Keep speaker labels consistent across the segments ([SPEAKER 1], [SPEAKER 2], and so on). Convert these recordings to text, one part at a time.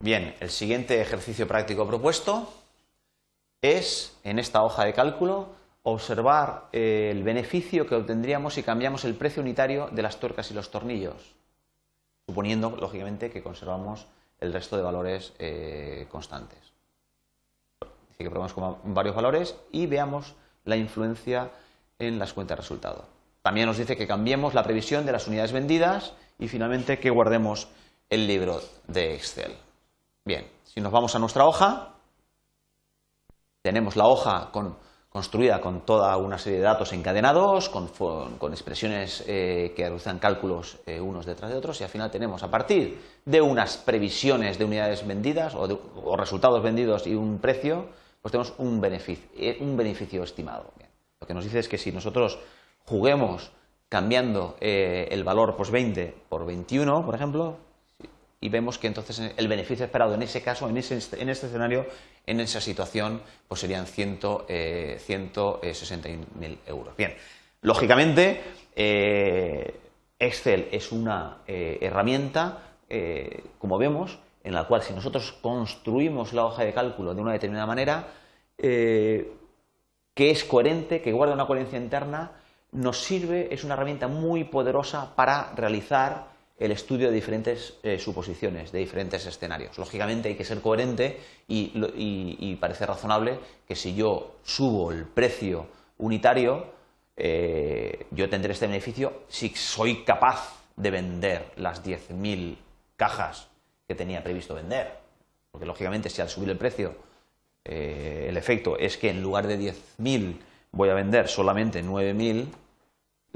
[SPEAKER 1] Bien, el siguiente ejercicio práctico propuesto es, en esta hoja de cálculo, observar eh, el beneficio que obtendríamos si cambiamos el precio unitario de las tuercas y los tornillos, suponiendo, lógicamente, que conservamos el resto de valores eh, constantes. Dice que probamos con varios valores y veamos la influencia en las cuentas de resultado. También nos dice que cambiemos la previsión de las unidades vendidas y finalmente que guardemos el libro de Excel. Bien, si nos vamos a nuestra hoja, tenemos la hoja construida con toda una serie de datos encadenados, con, expresiones eh, que realizan cálculos eh, unos detrás de otros, y al final tenemos, a partir de unas previsiones de unidades vendidas o, resultados vendidos y un precio, pues tenemos un beneficio, eh, un beneficio estimado. Lo que nos dice es que si nosotros juguemos cambiando el valor pues 20 por 21, por ejemplo, y vemos que entonces el beneficio esperado en ese caso, en, ese, en este escenario, en esa situación, pues serían 161.000 eh, euros. Bien, lógicamente, eh, Excel es una eh, herramienta, como vemos, en la cual si nosotros construimos la hoja de cálculo de una determinada manera, que es coherente, que guarda una coherencia interna, nos sirve, es una herramienta muy poderosa para realizar el estudio de diferentes eh, suposiciones, de diferentes escenarios. Lógicamente hay que ser coherente y, parece razonable que si yo subo el precio unitario, eh, yo tendré este beneficio si soy capaz de vender las 10.000 cajas que tenía previsto vender. Porque lógicamente si al subir el precio eh, el efecto es que en lugar de 10.000 voy a vender solamente 9.000,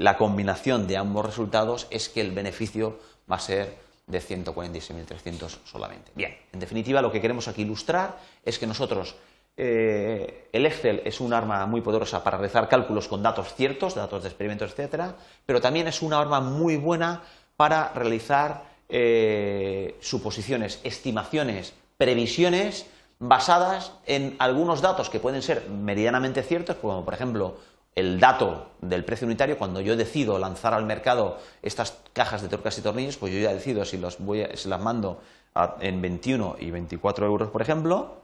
[SPEAKER 1] la combinación de ambos resultados es que el beneficio va a ser de 146.300 solamente. Bien, en definitiva lo que queremos aquí ilustrar es que nosotros, eh, el Excel es un arma muy poderosa para realizar cálculos con datos ciertos, datos de experimentos, etcétera, pero también es una arma muy buena para realizar eh, suposiciones, estimaciones, previsiones basadas en algunos datos que pueden ser medianamente ciertos, como por ejemplo el dato del precio unitario, cuando yo decido lanzar al mercado estas cajas de tuercas y tornillos, pues yo ya decido si, los voy las mando en 21 y 24 euros, por ejemplo,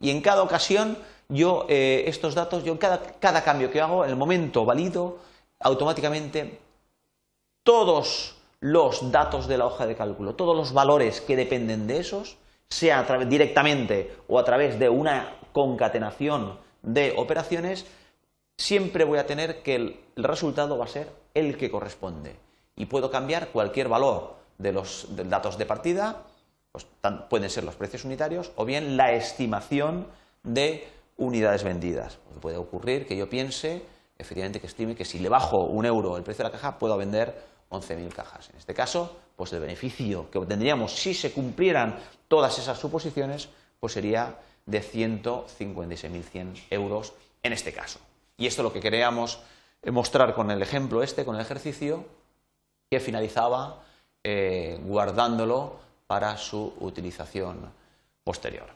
[SPEAKER 1] y en cada ocasión yo eh, estos datos, yo cada, cada cambio que hago, en el momento valido, automáticamente todos los datos de la hoja de cálculo, todos los valores que dependen de esos, sea directamente o a través de una concatenación de operaciones, siempre voy a tener que el, resultado va a ser el que corresponde. Y puedo cambiar cualquier valor de los datos de partida, pues pueden ser los precios unitarios, o bien la estimación de unidades vendidas. puede ocurrir que yo piense, efectivamente, que estime que si le bajo un euro el precio de la caja, puedo vender 11.000 cajas. En este caso, pues el beneficio que obtendríamos si se cumplieran todas esas suposiciones, pues sería de 156.100 euros en este caso. Y esto es lo que queríamos mostrar con el ejemplo este, con el ejercicio, que finalizaba eh, guardándolo para su utilización posterior.